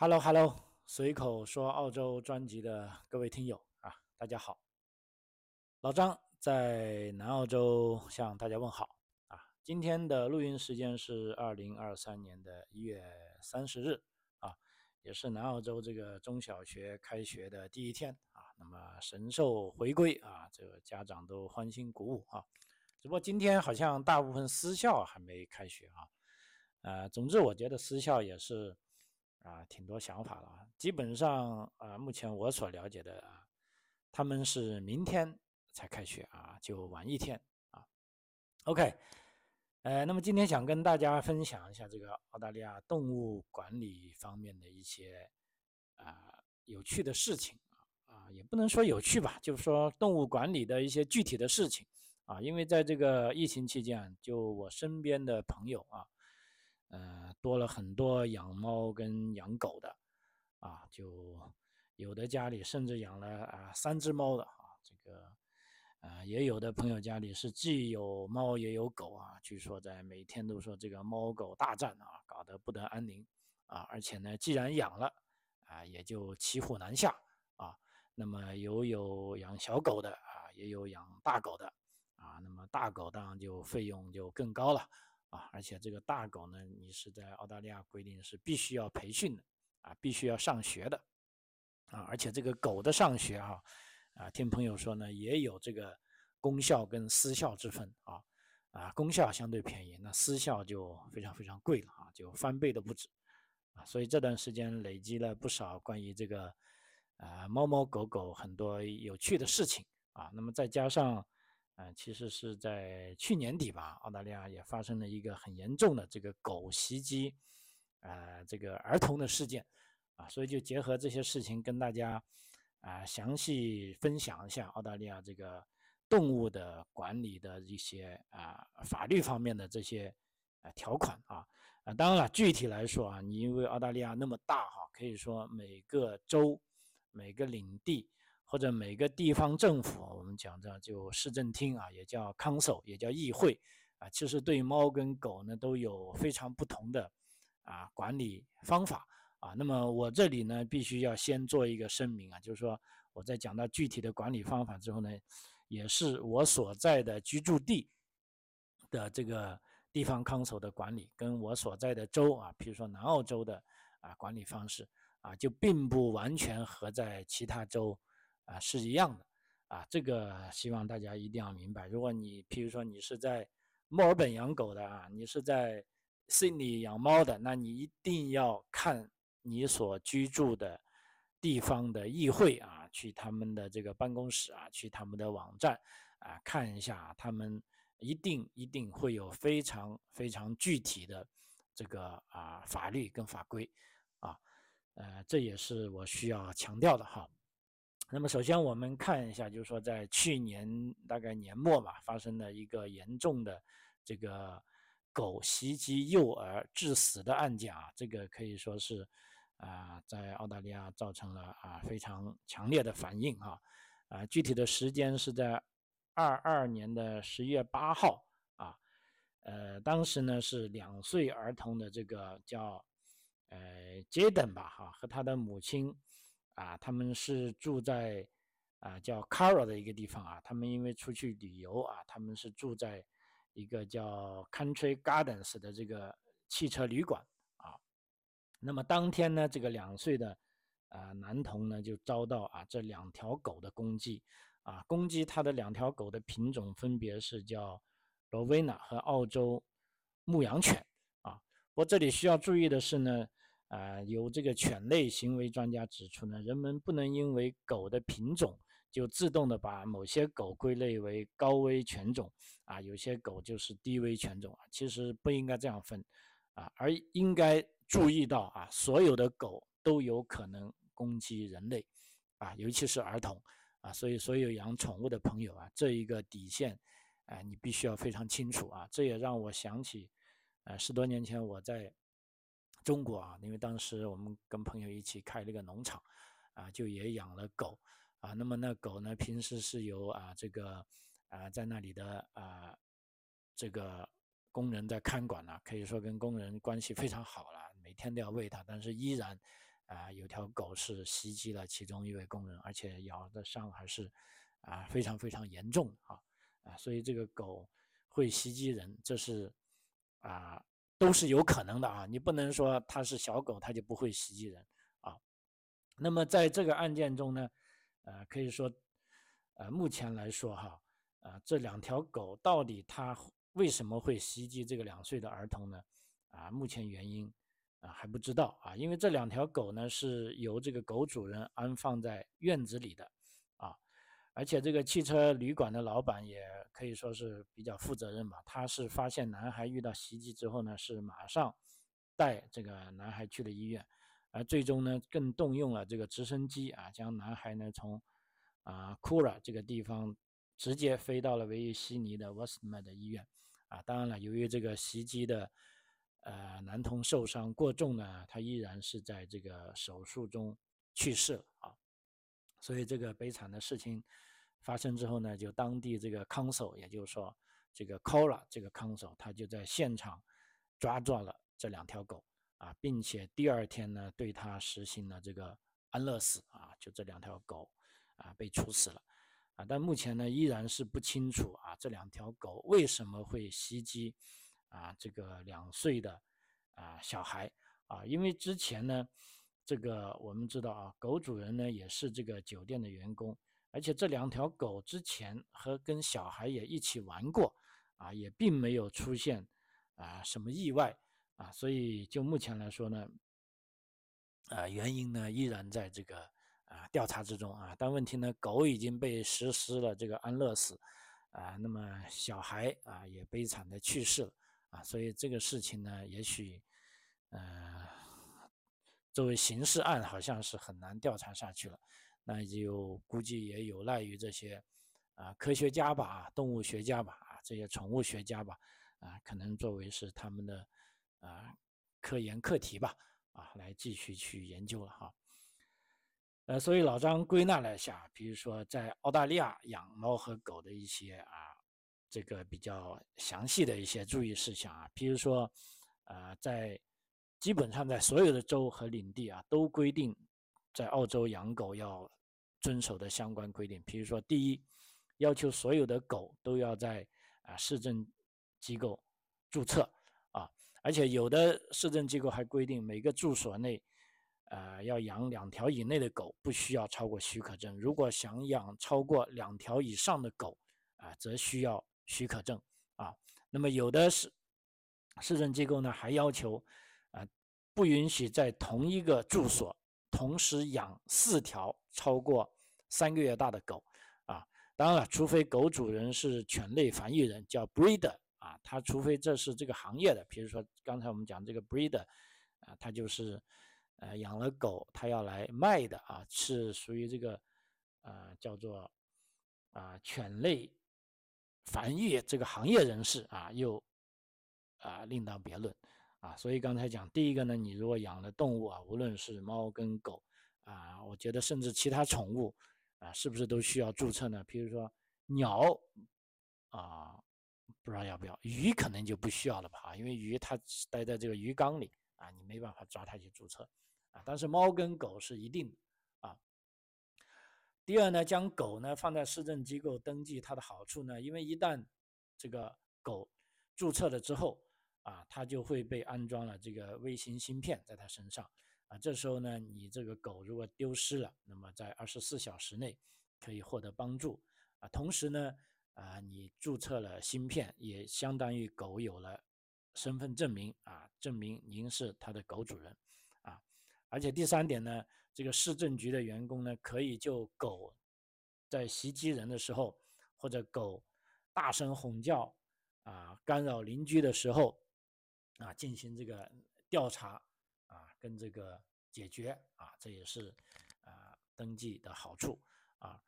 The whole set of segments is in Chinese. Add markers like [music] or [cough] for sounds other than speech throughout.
Hello Hello，随口说澳洲专辑的各位听友啊，大家好。老张在南澳洲向大家问好啊。今天的录音时间是二零二三年的一月三十日啊，也是南澳洲这个中小学开学的第一天啊。那么神兽回归啊，这个家长都欢欣鼓舞啊。只不过今天好像大部分私校还没开学啊。呃，总之我觉得私校也是。啊，挺多想法了啊！基本上啊，目前我所了解的啊，他们是明天才开学啊，就晚一天啊。OK，呃，那么今天想跟大家分享一下这个澳大利亚动物管理方面的一些啊有趣的事情啊啊，也不能说有趣吧，就是说动物管理的一些具体的事情啊。因为在这个疫情期间，就我身边的朋友啊。呃，多了很多养猫跟养狗的，啊，就有的家里甚至养了啊三只猫的啊，这个，呃，也有的朋友家里是既有猫也有狗啊，据说在每天都说这个猫狗大战啊，搞得不得安宁啊，而且呢，既然养了啊，也就骑虎难下啊，那么有有养小狗的啊，也有养大狗的啊，那么大狗当然就费用就更高了。啊，而且这个大狗呢，你是在澳大利亚规定是必须要培训的，啊，必须要上学的，啊，而且这个狗的上学哈，啊，听朋友说呢，也有这个公校跟私校之分啊，啊，公校相对便宜，那私校就非常非常贵了啊，就翻倍都不止，啊，所以这段时间累积了不少关于这个，啊，猫猫狗狗很多有趣的事情啊，那么再加上。啊，其实是在去年底吧，澳大利亚也发生了一个很严重的这个狗袭击，啊，这个儿童的事件，啊，所以就结合这些事情跟大家啊详细分享一下澳大利亚这个动物的管理的一些啊法律方面的这些啊条款啊啊，当然了，具体来说啊，你因为澳大利亚那么大哈，可以说每个州每个领地。或者每个地方政府，我们讲的就市政厅啊，也叫 council，也叫议会啊，其实对猫跟狗呢都有非常不同的啊管理方法啊。那么我这里呢，必须要先做一个声明啊，就是说我在讲到具体的管理方法之后呢，也是我所在的居住地的这个地方 council 的管理，跟我所在的州啊，比如说南澳洲的啊管理方式啊，就并不完全和在其他州。啊，是一样的，啊，这个希望大家一定要明白。如果你，譬如说你是在墨尔本养狗的啊，你是在悉尼养猫的，那你一定要看你所居住的地方的议会啊，去他们的这个办公室啊，去他们的网站啊，看一下，他们一定一定会有非常非常具体的这个啊法律跟法规啊，呃，这也是我需要强调的哈。那么首先我们看一下，就是说在去年大概年末吧，发生了一个严重的这个狗袭击幼儿致死的案件啊，这个可以说是啊在澳大利亚造成了啊非常强烈的反应啊啊具体的时间是在二二年的十一月八号啊呃当时呢是两岁儿童的这个叫呃杰登吧哈和他的母亲。啊，他们是住在啊叫 Caro 的一个地方啊。他们因为出去旅游啊，他们是住在一个叫 Country Gardens 的这个汽车旅馆啊。那么当天呢，这个两岁的啊男童呢就遭到啊这两条狗的攻击啊，攻击他的两条狗的品种分别是叫罗威纳和澳洲牧羊犬啊。不过这里需要注意的是呢。啊，有这个犬类行为专家指出呢，人们不能因为狗的品种就自动的把某些狗归类为高危犬种啊，有些狗就是低危犬种啊，其实不应该这样分啊，而应该注意到啊，所有的狗都有可能攻击人类啊，尤其是儿童啊，所以所有养宠物的朋友啊，这一个底线，哎，你必须要非常清楚啊，这也让我想起，呃，十多年前我在。中国啊，因为当时我们跟朋友一起开了个农场，啊，就也养了狗，啊，那么那狗呢，平时是由啊这个啊在那里的啊这个工人在看管呢，可以说跟工人关系非常好了，每天都要喂它，但是依然啊，有条狗是袭击了其中一位工人，而且咬的伤还是啊非常非常严重啊啊，所以这个狗会袭击人，这是啊都是有可能的啊，你不能说它是小狗，它就不会袭击人啊。那么在这个案件中呢，呃，可以说，呃，目前来说哈，啊，这两条狗到底它为什么会袭击这个两岁的儿童呢？啊，目前原因。啊，还不知道啊，因为这两条狗呢是由这个狗主人安放在院子里的，而且这个汽车旅馆的老板也可以说是比较负责任吧。他是发现男孩遇到袭击之后呢，是马上带这个男孩去了医院，而最终呢更动用了这个直升机啊，将男孩呢从啊库拉这个地方直接飞到了维也悉尼的沃斯曼的医院，啊，当然了，由于这个袭击的。呃，男童受伤过重呢，他依然是在这个手术中去世了啊。所以这个悲惨的事情发生之后呢，就当地这个 council，也就是说这个 Cora 这个 council，他就在现场抓住了这两条狗啊，并且第二天呢，对他实行了这个安乐死啊，就这两条狗啊被处死了啊。但目前呢，依然是不清楚啊，这两条狗为什么会袭击。啊，这个两岁的啊小孩啊，因为之前呢，这个我们知道啊，狗主人呢也是这个酒店的员工，而且这两条狗之前和跟小孩也一起玩过啊，也并没有出现啊什么意外啊，所以就目前来说呢，啊原因呢依然在这个啊调查之中啊，但问题呢，狗已经被实施了这个安乐死啊，那么小孩啊也悲惨的去世了。啊，所以这个事情呢，也许，呃，作为刑事案，好像是很难调查下去了。那就估计也有赖于这些啊科学家吧，动物学家吧，啊这些宠物学家吧，啊可能作为是他们的啊科研课题吧，啊来继续去研究了哈。呃，所以老张归纳了一下，比如说在澳大利亚养猫和狗的一些啊。这个比较详细的一些注意事项啊，比如说，呃，在基本上在所有的州和领地啊，都规定在澳洲养狗要遵守的相关规定。比如说，第一，要求所有的狗都要在啊市政机构注册啊，而且有的市政机构还规定每个住所内，呃，要养两条以内的狗不需要超过许可证，如果想养超过两条以上的狗啊，则需要。许可证啊，那么有的是市政机构呢，还要求啊，不允许在同一个住所同时养四条超过三个月大的狗啊。当然了，除非狗主人是犬类繁育人，叫 breeder 啊，他除非这是这个行业的，比如说刚才我们讲这个 breeder 啊，他就是呃养了狗，他要来卖的啊，是属于这个啊叫做啊犬类。繁育这个行业人士啊，又啊另当别论啊。所以刚才讲第一个呢，你如果养了动物啊，无论是猫跟狗啊，我觉得甚至其他宠物啊，是不是都需要注册呢？比如说鸟啊，不知道要不要，鱼可能就不需要了吧？因为鱼它待在这个鱼缸里啊，你没办法抓它去注册啊。但是猫跟狗是一定的。第二呢，将狗呢放在市政机构登记，它的好处呢，因为一旦这个狗注册了之后啊，它就会被安装了这个微型芯片在它身上啊。这时候呢，你这个狗如果丢失了，那么在二十四小时内可以获得帮助啊。同时呢，啊，你注册了芯片，也相当于狗有了身份证明啊，证明您是它的狗主人啊。而且第三点呢。这个市政局的员工呢，可以就狗在袭击人的时候，或者狗大声吼叫啊，干扰邻居的时候啊，进行这个调查啊，跟这个解决啊，这也是啊登记的好处啊。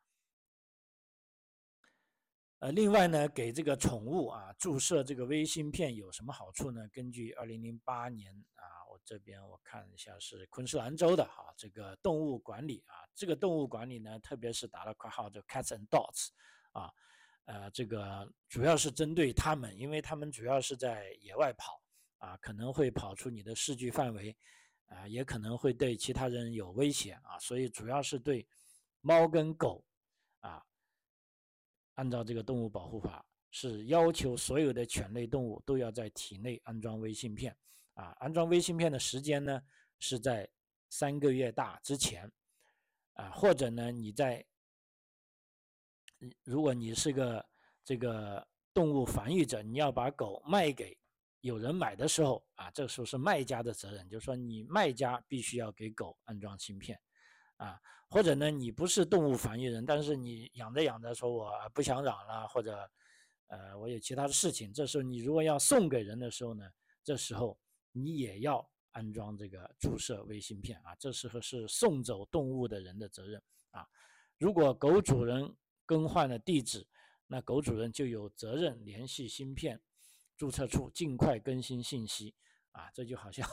呃，另外呢，给这个宠物啊注射这个微芯片有什么好处呢？根据二零零八年啊。我这边我看一下是昆士兰州的哈，这个动物管理啊，这个动物管理呢，特别是打了括号就 cats and dogs，啊，呃，这个主要是针对它们，因为它们主要是在野外跑啊，可能会跑出你的视距范围啊，也可能会对其他人有威胁啊，所以主要是对猫跟狗啊，按照这个动物保护法是要求所有的犬类动物都要在体内安装微芯片啊，安装微芯片的时间呢是在三个月大之前啊，或者呢你在，如果你是个这个动物繁育者，你要把狗卖给。有人买的时候啊，这个时候是卖家的责任，就是说你卖家必须要给狗安装芯片，啊，或者呢你不是动物繁育人，但是你养着养着说我不想养了，或者呃我有其他的事情，这时候你如果要送给人的时候呢，这时候你也要安装这个注射微芯片啊，这时候是送走动物的人的责任啊。如果狗主人更换了地址，那狗主人就有责任联系芯片。注册处尽快更新信息啊，这就好像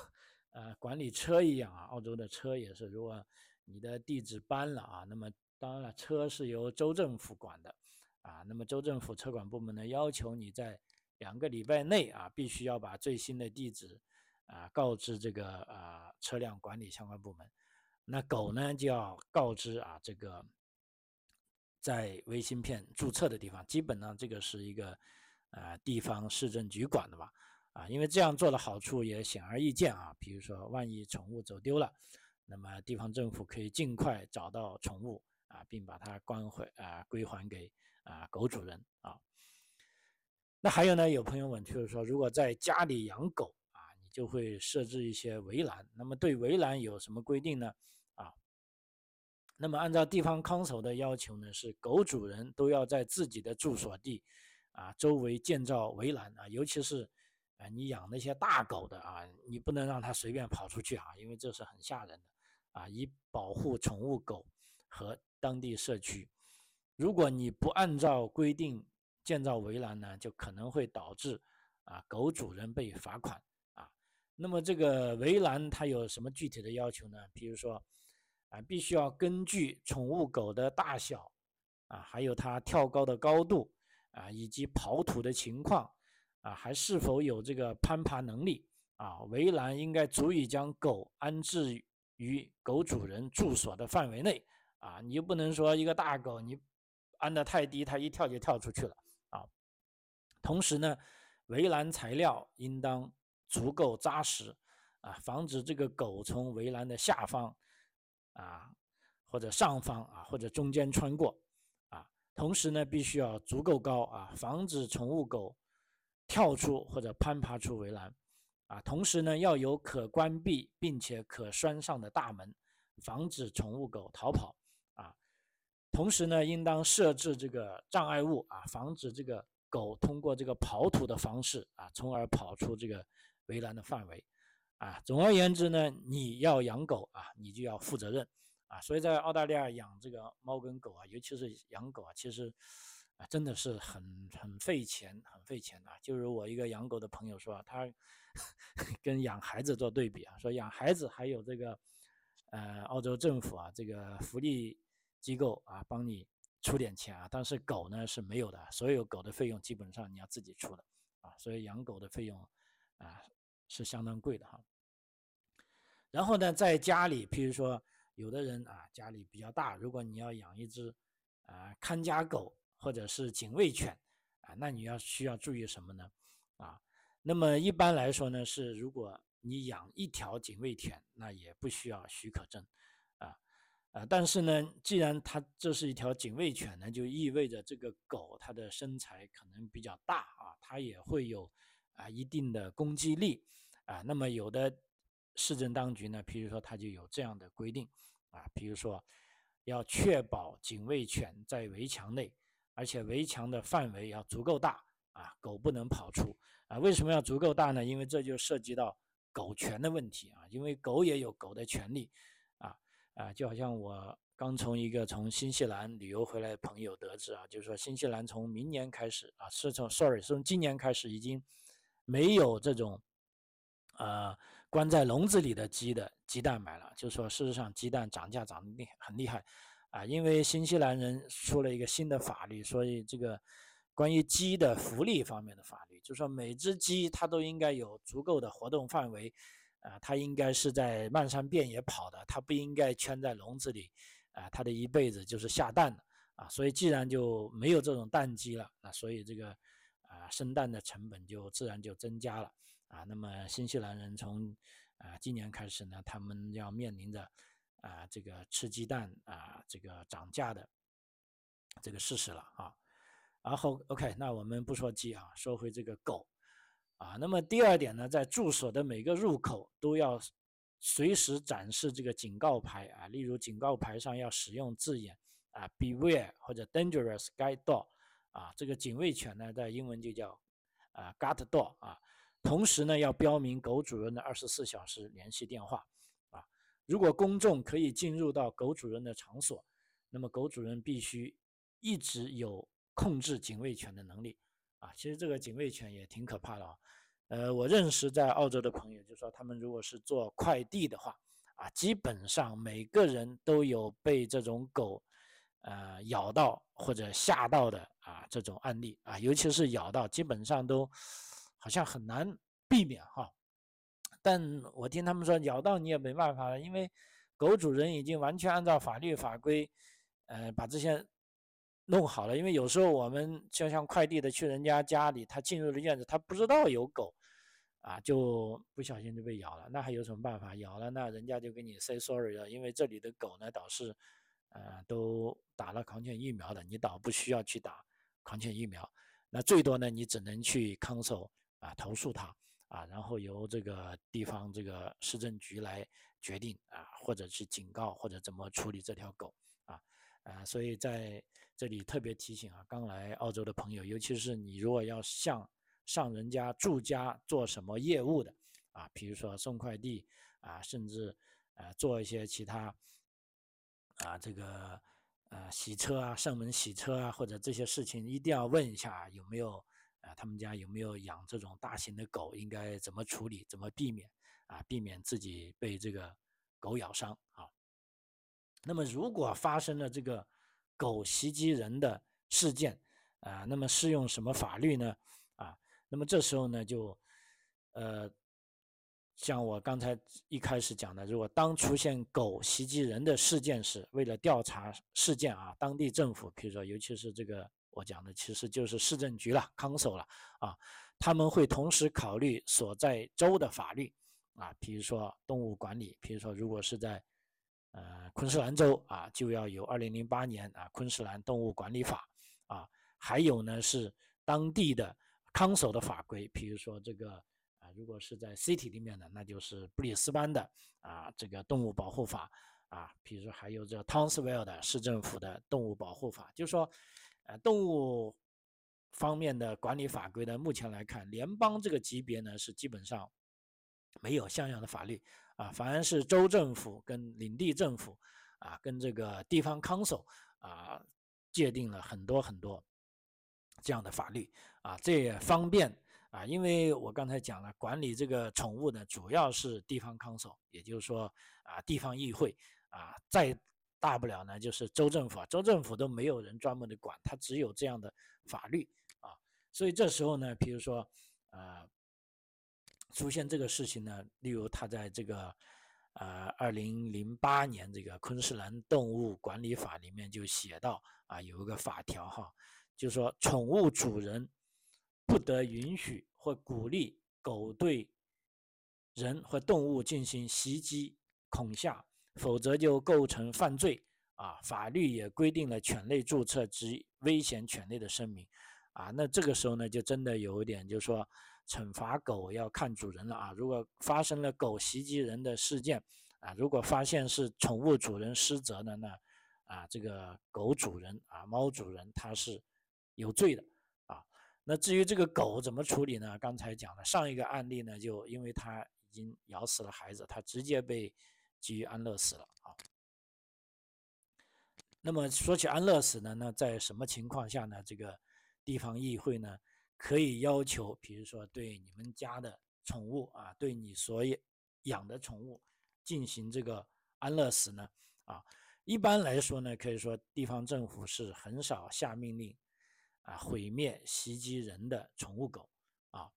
呃管理车一样啊。澳洲的车也是，如果你的地址搬了啊，那么当然了，车是由州政府管的啊。那么州政府车管部门呢，要求你在两个礼拜内啊，必须要把最新的地址啊告知这个啊车辆管理相关部门。那狗呢，就要告知啊这个在微芯片注册的地方，基本上这个是一个。啊，地方市政局管的吧？啊，因为这样做的好处也显而易见啊。比如说，万一宠物走丢了，那么地方政府可以尽快找到宠物啊，并把它关回啊，归还给啊狗主人啊。那还有呢，有朋友问，就是说，如果在家里养狗啊，你就会设置一些围栏。那么对围栏有什么规定呢？啊，那么按照地方看守的要求呢，是狗主人都要在自己的住所地。啊，周围建造围栏啊，尤其是啊，你养那些大狗的啊，你不能让它随便跑出去啊，因为这是很吓人的啊，以保护宠物狗和当地社区。如果你不按照规定建造围栏呢，就可能会导致啊，狗主人被罚款啊。那么这个围栏它有什么具体的要求呢？比如说啊，必须要根据宠物狗的大小啊，还有它跳高的高度。啊，以及刨土的情况，啊，还是否有这个攀爬能力？啊，围栏应该足以将狗安置于狗主人住所的范围内。啊，你又不能说一个大狗你安得太低，它一跳就跳出去了。啊，同时呢，围栏材料应当足够扎实，啊，防止这个狗从围栏的下方，啊，或者上方啊，或者中间穿过。同时呢，必须要足够高啊，防止宠物狗跳出或者攀爬出围栏啊。同时呢，要有可关闭并且可拴上的大门，防止宠物狗逃跑啊。同时呢，应当设置这个障碍物啊，防止这个狗通过这个刨土的方式啊，从而跑出这个围栏的范围啊。总而言之呢，你要养狗啊，你就要负责任。啊，所以在澳大利亚养这个猫跟狗啊，尤其是养狗啊，其实啊真的是很很费钱，很费钱的。啊就是我一个养狗的朋友说，他 [laughs] 跟养孩子做对比啊，说养孩子还有这个呃澳洲政府啊这个福利机构啊帮你出点钱啊，但是狗呢是没有的，所有狗的费用基本上你要自己出的啊，所以养狗的费用啊是相当贵的哈。然后呢，在家里，譬如说。有的人啊，家里比较大，如果你要养一只啊看家狗或者是警卫犬啊，那你要需要注意什么呢？啊，那么一般来说呢，是如果你养一条警卫犬，那也不需要许可证啊啊，但是呢，既然它这是一条警卫犬呢，就意味着这个狗它的身材可能比较大啊，它也会有啊一定的攻击力啊，那么有的。市政当局呢，譬如说，它就有这样的规定啊，比如说，要确保警卫犬在围墙内，而且围墙的范围要足够大啊，狗不能跑出啊。为什么要足够大呢？因为这就涉及到狗权的问题啊，因为狗也有狗的权利啊啊，就好像我刚从一个从新西兰旅游回来的朋友得知啊，就是说新西兰从明年开始啊，是从 sorry 是从今年开始已经没有这种啊。关在笼子里的鸡的鸡蛋买了，就说事实上鸡蛋涨价涨得厉很厉害，啊，因为新西兰人出了一个新的法律，所以这个关于鸡的福利方面的法律，就说每只鸡它都应该有足够的活动范围，啊，它应该是在漫山遍野跑的，它不应该圈在笼子里，啊，它的一辈子就是下蛋的，啊，所以既然就没有这种蛋鸡了，那所以这个啊生蛋的成本就自然就增加了，啊，那么新西兰人从啊今年开始呢，他们要面临着啊这个吃鸡蛋啊这个涨价的这个事实了啊，然后 OK，那我们不说鸡啊，说回这个狗。啊，那么第二点呢，在住所的每个入口都要随时展示这个警告牌啊，例如警告牌上要使用字眼啊，beware 或者 dangerous guide dog 啊，这个警卫犬呢，在英文就叫啊 guard dog 啊，同时呢，要标明狗主人的二十四小时联系电话啊，如果公众可以进入到狗主人的场所，那么狗主人必须一直有控制警卫犬的能力。啊，其实这个警卫犬也挺可怕的啊。呃，我认识在澳洲的朋友就说，他们如果是做快递的话，啊，基本上每个人都有被这种狗，呃，咬到或者吓到的啊这种案例啊，尤其是咬到，基本上都好像很难避免哈。但我听他们说，咬到你也没办法了，因为狗主人已经完全按照法律法规，呃，把这些。弄好了，因为有时候我们就像快递的去人家家里，他进入了院子，他不知道有狗，啊，就不小心就被咬了，那还有什么办法？咬了，那人家就给你 say sorry 了，因为这里的狗呢，倒是，呃，都打了狂犬疫苗的，你倒不需要去打狂犬疫苗，那最多呢，你只能去看守啊，投诉他啊，然后由这个地方这个市政局来决定啊，或者去警告或者怎么处理这条狗啊，啊，所以在。这里特别提醒啊，刚来澳洲的朋友，尤其是你如果要向上人家住家做什么业务的啊，比如说送快递啊，甚至呃做一些其他啊这个呃洗车啊、上门洗车啊，或者这些事情，一定要问一下有没有啊他们家有没有养这种大型的狗，应该怎么处理，怎么避免啊，避免自己被这个狗咬伤啊。那么如果发生了这个，狗袭击人的事件啊，那么适用什么法律呢？啊，那么这时候呢，就呃，像我刚才一开始讲的，如果当出现狗袭击人的事件时，为了调查事件啊，当地政府，比如说尤其是这个我讲的，其实就是市政局了、康守了啊，他们会同时考虑所在州的法律啊，比如说动物管理，比如说如果是在。呃，昆士兰州啊，就要有二零零八年啊昆士兰动物管理法啊，还有呢是当地的康守的法规，比如说这个啊，如果是在 city 里面的，那就是布里斯班的啊这个动物保护法啊，比如说还有这 Townsville 的市政府的动物保护法，就是说，啊，动物方面的管理法规呢，目前来看，联邦这个级别呢是基本上没有像样的法律。啊，反而是州政府跟领地政府，啊，跟这个地方康守啊，界定了很多很多这样的法律啊，这也方便啊，因为我刚才讲了，管理这个宠物呢，主要是地方康守，也就是说啊，地方议会啊，在大不了呢就是州政府啊，州政府都没有人专门的管，它只有这样的法律啊，所以这时候呢，比如说啊。出现这个事情呢，例如他在这个，呃，二零零八年这个昆士兰动物管理法里面就写到啊，有一个法条哈，就说宠物主人不得允许或鼓励狗对人或动物进行袭击、恐吓，否则就构成犯罪啊。法律也规定了犬类注册及危险犬类的声明啊。那这个时候呢，就真的有一点，就是说。惩罚狗要看主人了啊！如果发生了狗袭击人的事件啊，如果发现是宠物主人失责的，呢啊，这个狗主人啊，猫主人他是有罪的啊。那至于这个狗怎么处理呢？刚才讲了上一个案例呢，就因为它已经咬死了孩子，它直接被给予安乐死了啊。那么说起安乐死呢，那在什么情况下呢？这个地方议会呢？可以要求，比如说对你们家的宠物啊，对你所养的宠物进行这个安乐死呢？啊，一般来说呢，可以说地方政府是很少下命令啊毁灭袭击人的宠物狗啊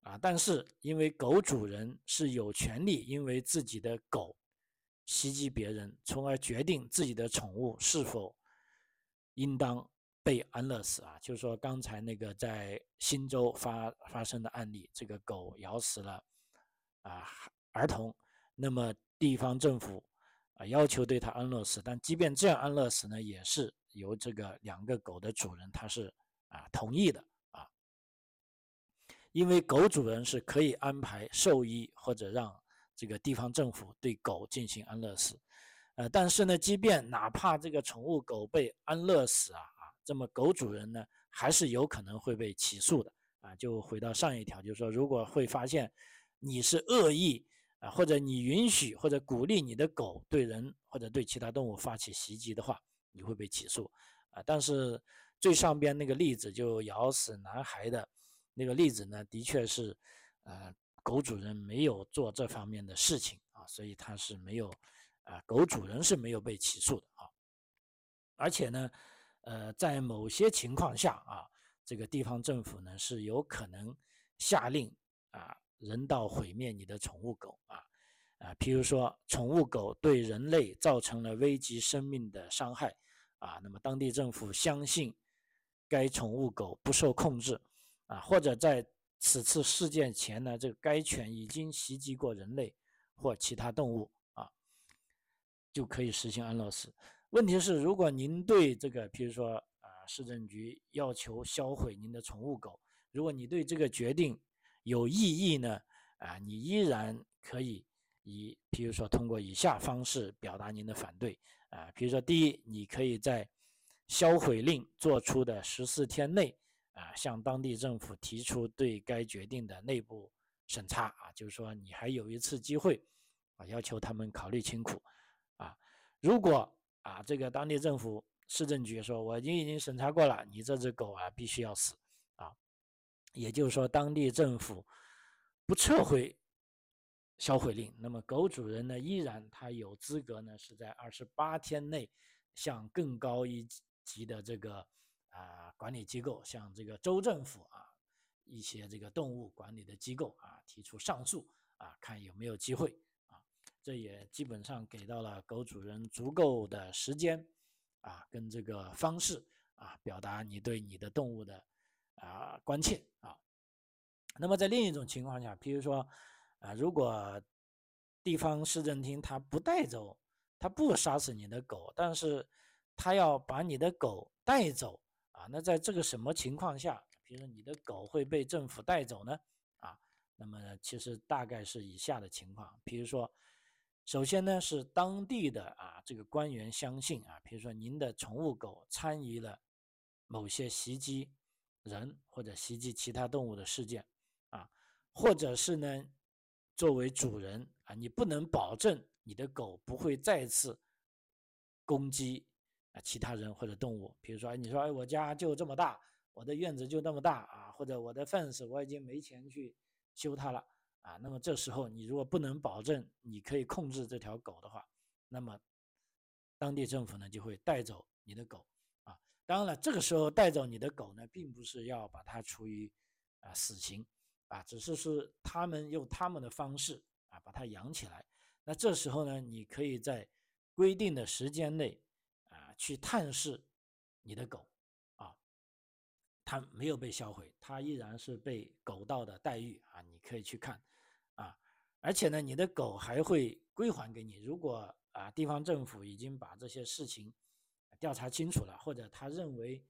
啊，但是因为狗主人是有权利因为自己的狗袭击别人，从而决定自己的宠物是否应当被安乐死啊。就是说刚才那个在新州发发生的案例，这个狗咬死了啊儿童，那么地方政府啊要求对他安乐死，但即便这样安乐死呢，也是由这个两个狗的主人他是啊同意的啊。因为狗主人是可以安排兽医或者让这个地方政府对狗进行安乐死，呃，但是呢，即便哪怕这个宠物狗被安乐死啊啊，这么狗主人呢还是有可能会被起诉的啊。就回到上一条，就是说，如果会发现你是恶意啊，或者你允许或者鼓励你的狗对人或者对其他动物发起袭击的话，你会被起诉啊。但是最上边那个例子就咬死男孩的。那个例子呢，的确是，呃，狗主人没有做这方面的事情啊，所以他是没有，啊，狗主人是没有被起诉的啊。而且呢，呃，在某些情况下啊，这个地方政府呢是有可能下令啊，人道毁灭你的宠物狗啊，啊，譬如说宠物狗对人类造成了危及生命的伤害啊，那么当地政府相信该宠物狗不受控制。啊，或者在此次事件前呢，这个该犬已经袭击过人类或其他动物啊，就可以实行安乐死。问题是，如果您对这个，比如说啊，市政局要求销毁您的宠物狗，如果你对这个决定有异议呢，啊，你依然可以以，比如说通过以下方式表达您的反对啊，比如说第一，你可以在销毁令做出的十四天内。啊，向当地政府提出对该决定的内部审查啊，就是说你还有一次机会啊，要求他们考虑清楚啊。如果啊，这个当地政府市政局说我已经已经审查过了，你这只狗啊必须要死啊，也就是说当地政府不撤回销毁令，那么狗主人呢依然他有资格呢是在二十八天内向更高一级的这个。啊，管理机构像这个州政府啊，一些这个动物管理的机构啊，提出上诉啊，看有没有机会啊。这也基本上给到了狗主人足够的时间啊，跟这个方式啊，表达你对你的动物的啊关切啊。那么在另一种情况下，比如说啊，如果地方市政厅他不带走，他不杀死你的狗，但是他要把你的狗带走。啊，那在这个什么情况下，比如说你的狗会被政府带走呢？啊，那么其实大概是以下的情况，比如说，首先呢是当地的啊这个官员相信啊，比如说您的宠物狗参与了某些袭击人或者袭击其他动物的事件啊，或者是呢作为主人啊，你不能保证你的狗不会再次攻击。啊，其他人或者动物，比如说，你说，哎，我家就这么大，我的院子就那么大啊，或者我的粪池我已经没钱去修它了啊，那么这时候你如果不能保证你可以控制这条狗的话，那么当地政府呢就会带走你的狗啊。当然了，这个时候带走你的狗呢，并不是要把它处于啊死刑啊，只是是他们用他们的方式啊把它养起来。那这时候呢，你可以在规定的时间内。去探视你的狗，啊，它没有被销毁，它依然是被狗道的待遇啊，你可以去看，啊，而且呢，你的狗还会归还给你。如果啊，地方政府已经把这些事情调查清楚了，或者他认为，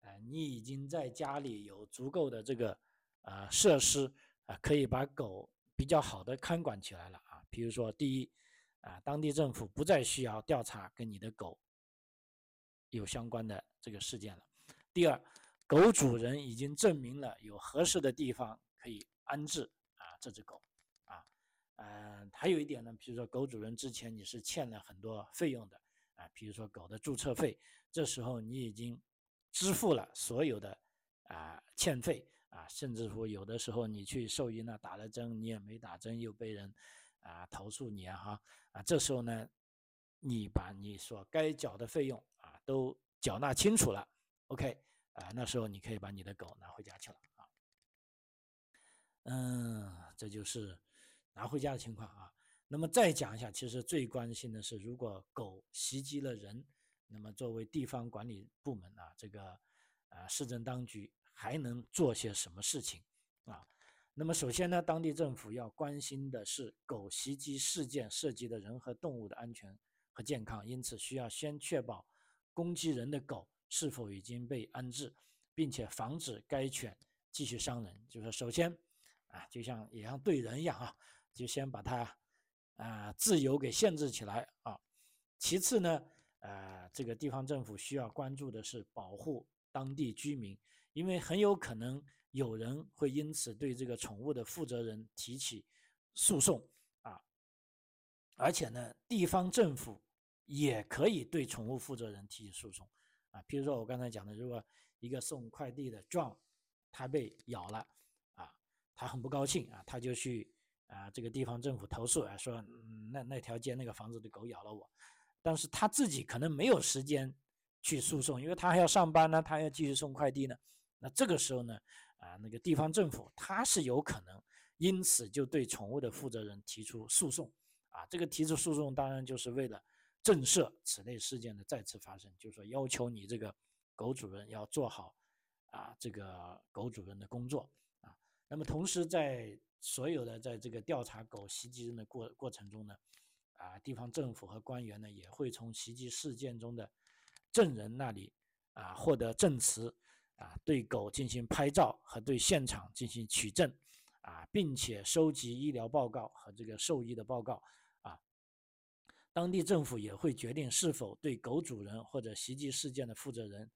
呃，你已经在家里有足够的这个呃设施啊，可以把狗比较好的看管起来了啊。比如说，第一，啊，当地政府不再需要调查跟你的狗。有相关的这个事件了。第二，狗主人已经证明了有合适的地方可以安置啊这只狗，啊，嗯，还有一点呢，比如说狗主人之前你是欠了很多费用的啊，比如说狗的注册费，这时候你已经支付了所有的啊欠费啊，甚至乎有的时候你去兽医那打了针，你也没打针，又被人啊投诉你啊哈啊，这时候呢，你把你所该缴的费用。都缴纳清楚了，OK，啊，那时候你可以把你的狗拿回家去了啊。嗯，这就是拿回家的情况啊。那么再讲一下，其实最关心的是，如果狗袭击了人，那么作为地方管理部门啊，这个啊市政当局还能做些什么事情啊？那么首先呢，当地政府要关心的是狗袭击事件涉及的人和动物的安全和健康，因此需要先确保攻击人的狗是否已经被安置，并且防止该犬继续伤人。就是首先啊，就像也像对人一样啊，就先把它啊自由给限制起来啊。其次呢，呃，这个地方政府需要关注的是保护当地居民，因为很有可能。有人会因此对这个宠物的负责人提起诉讼啊，而且呢，地方政府也可以对宠物负责人提起诉讼啊。譬如说我刚才讲的，如果一个送快递的 John 他被咬了啊，他很不高兴啊，他就去啊这个地方政府投诉啊，说那那条街那个房子的狗咬了我，但是他自己可能没有时间去诉讼，因为他还要上班呢，他要继续送快递呢。那这个时候呢？啊，那个地方政府他是有可能因此就对宠物的负责人提出诉讼，啊，这个提出诉讼当然就是为了震慑此类事件的再次发生，就是说要求你这个狗主人要做好啊这个狗主人的工作啊。那么同时在所有的在这个调查狗袭击人的过过程中呢，啊，地方政府和官员呢也会从袭击事件中的证人那里啊获得证词。啊，对狗进行拍照和对现场进行取证，啊，并且收集医疗报告和这个兽医的报告，当地政府也会决定是否对狗主人或者袭击事件的负责人，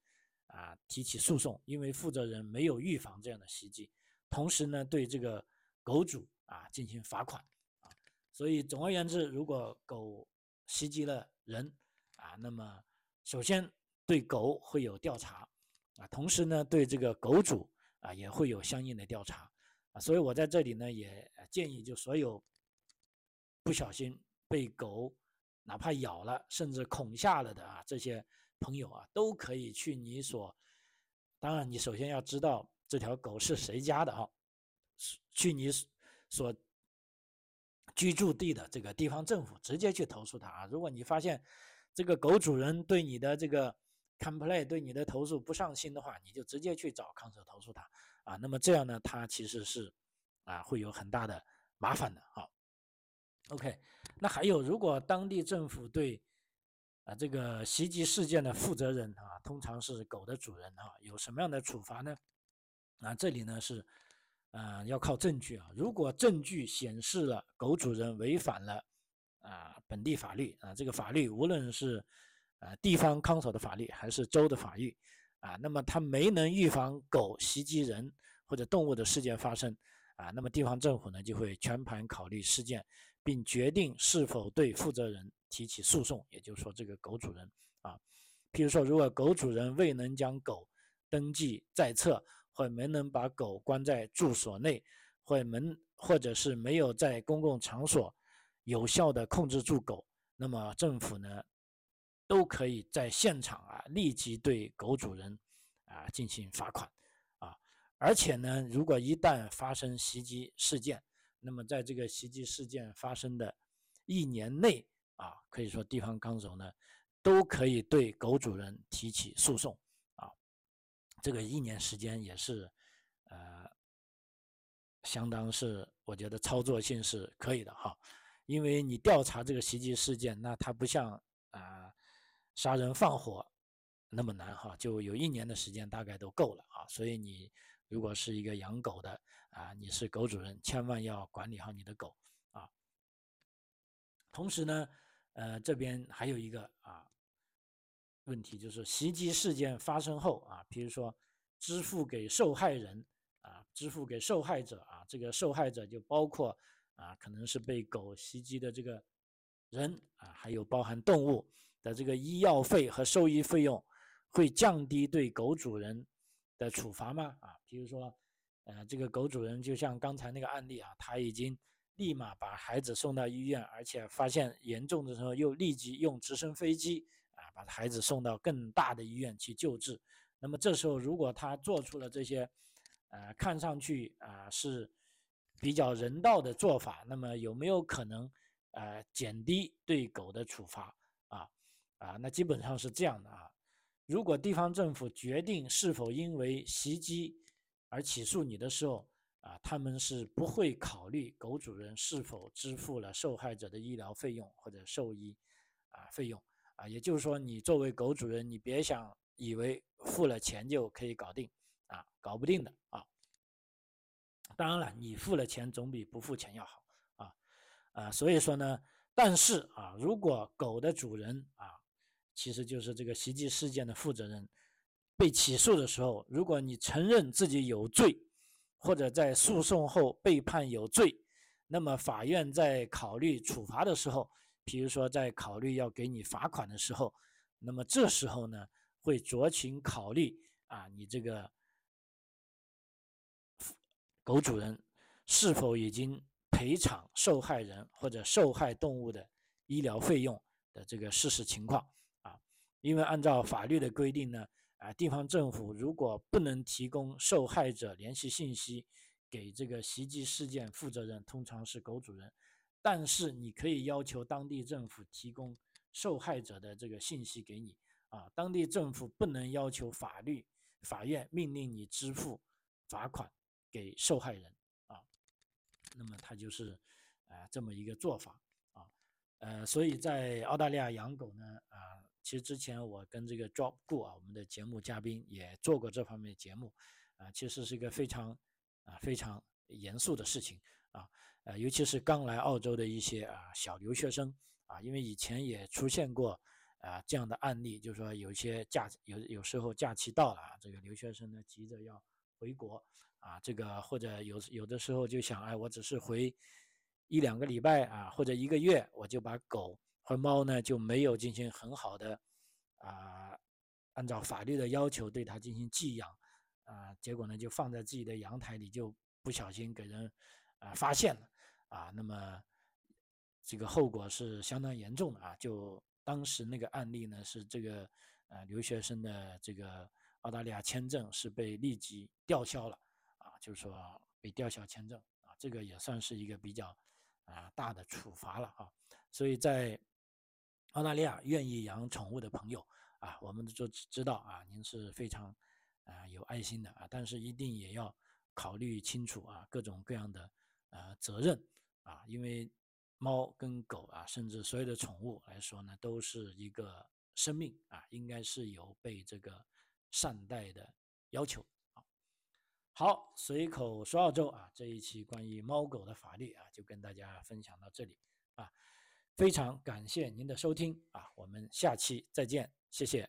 啊，提起诉讼，因为负责人没有预防这样的袭击，同时呢，对这个狗主啊进行罚款，啊，所以总而言之，如果狗袭击了人，啊，那么首先对狗会有调查。啊，同时呢，对这个狗主啊也会有相应的调查啊，所以我在这里呢也建议，就所有不小心被狗哪怕咬了，甚至恐吓了的啊这些朋友啊，都可以去你所，当然你首先要知道这条狗是谁家的啊，去你所居住地的这个地方政府直接去投诉他啊。如果你发现这个狗主人对你的这个。Complain 对你的投诉不上心的话，你就直接去找康舍投诉他啊。那么这样呢，他其实是啊会有很大的麻烦的啊。OK，那还有，如果当地政府对啊这个袭击事件的负责人啊，通常是狗的主人啊，有什么样的处罚呢？啊，这里呢是啊要靠证据啊。如果证据显示了狗主人违反了啊本地法律啊，这个法律无论是啊，地方康所的法律还是州的法律，啊，那么他没能预防狗袭击人或者动物的事件发生，啊，那么地方政府呢就会全盘考虑事件，并决定是否对负责人提起诉讼，也就是说这个狗主人啊，譬如说如果狗主人未能将狗登记在册，或没能把狗关在住所内，或门或者是没有在公共场所有效的控制住狗，那么政府呢？都可以在现场啊立即对狗主人啊进行罚款啊，而且呢，如果一旦发生袭击事件，那么在这个袭击事件发生的一年内啊，可以说地方纲手呢都可以对狗主人提起诉讼啊，这个一年时间也是呃相当是我觉得操作性是可以的哈，因为你调查这个袭击事件，那它不像啊。杀人放火那么难哈，就有一年的时间大概都够了啊。所以你如果是一个养狗的啊，你是狗主人，千万要管理好你的狗啊。同时呢，呃，这边还有一个啊问题，就是袭击事件发生后啊，比如说支付给受害人啊，支付给受害者啊，这个受害者就包括啊，可能是被狗袭击的这个人啊，还有包含动物。的这个医药费和兽医费用会降低对狗主人的处罚吗？啊，比如说，呃，这个狗主人就像刚才那个案例啊，他已经立马把孩子送到医院，而且发现严重的时候又立即用直升飞机啊把孩子送到更大的医院去救治。那么这时候如果他做出了这些，呃，看上去啊是比较人道的做法，那么有没有可能呃减低对狗的处罚啊啊？那基本上是这样的啊。如果地方政府决定是否因为袭击而起诉你的时候啊，他们是不会考虑狗主人是否支付了受害者的医疗费用或者兽医啊费用啊。也就是说，你作为狗主人，你别想以为付了钱就可以搞定啊，搞不定的啊。当然了，你付了钱总比不付钱要好啊，啊，所以说呢，但是啊，如果狗的主人啊，其实就是这个袭击事件的负责人，被起诉的时候，如果你承认自己有罪，或者在诉讼后被判有罪，那么法院在考虑处罚的时候，比如说在考虑要给你罚款的时候，那么这时候呢，会酌情考虑啊，你这个。狗主人是否已经赔偿受害人或者受害动物的医疗费用的这个事实情况？因为按照法律的规定呢，啊，地方政府如果不能提供受害者联系信息给这个袭击事件负责人，通常是狗主人，但是你可以要求当地政府提供受害者的这个信息给你啊。当地政府不能要求法律法院命令你支付罚款。给受害人啊，那么他就是啊这么一个做法啊，呃，所以在澳大利亚养狗呢啊，其实之前我跟这个 Drop Go 啊，我们的节目嘉宾也做过这方面的节目啊，其实是一个非常啊非常严肃的事情啊，呃，尤其是刚来澳洲的一些啊小留学生啊，因为以前也出现过啊这样的案例，就是说有一些假有有时候假期到了啊，这个留学生呢急着要回国。啊，这个或者有有的时候就想，哎，我只是回一两个礼拜啊，或者一个月，我就把狗和猫呢就没有进行很好的啊，按照法律的要求对它进行寄养啊，结果呢就放在自己的阳台里，就不小心给人啊发现了啊，那么这个后果是相当严重的啊。就当时那个案例呢，是这个呃留学生的这个澳大利亚签证是被立即吊销了啊。就是说被吊销签证啊，这个也算是一个比较啊大的处罚了啊。所以在澳大利亚愿意养宠物的朋友啊，我们就知道啊，您是非常啊有爱心的啊，但是一定也要考虑清楚啊各种各样的呃责任啊，因为猫跟狗啊，甚至所有的宠物来说呢，都是一个生命啊，应该是有被这个善待的要求。好，随口说澳洲啊，这一期关于猫狗的法律啊，就跟大家分享到这里啊，非常感谢您的收听啊，我们下期再见，谢谢。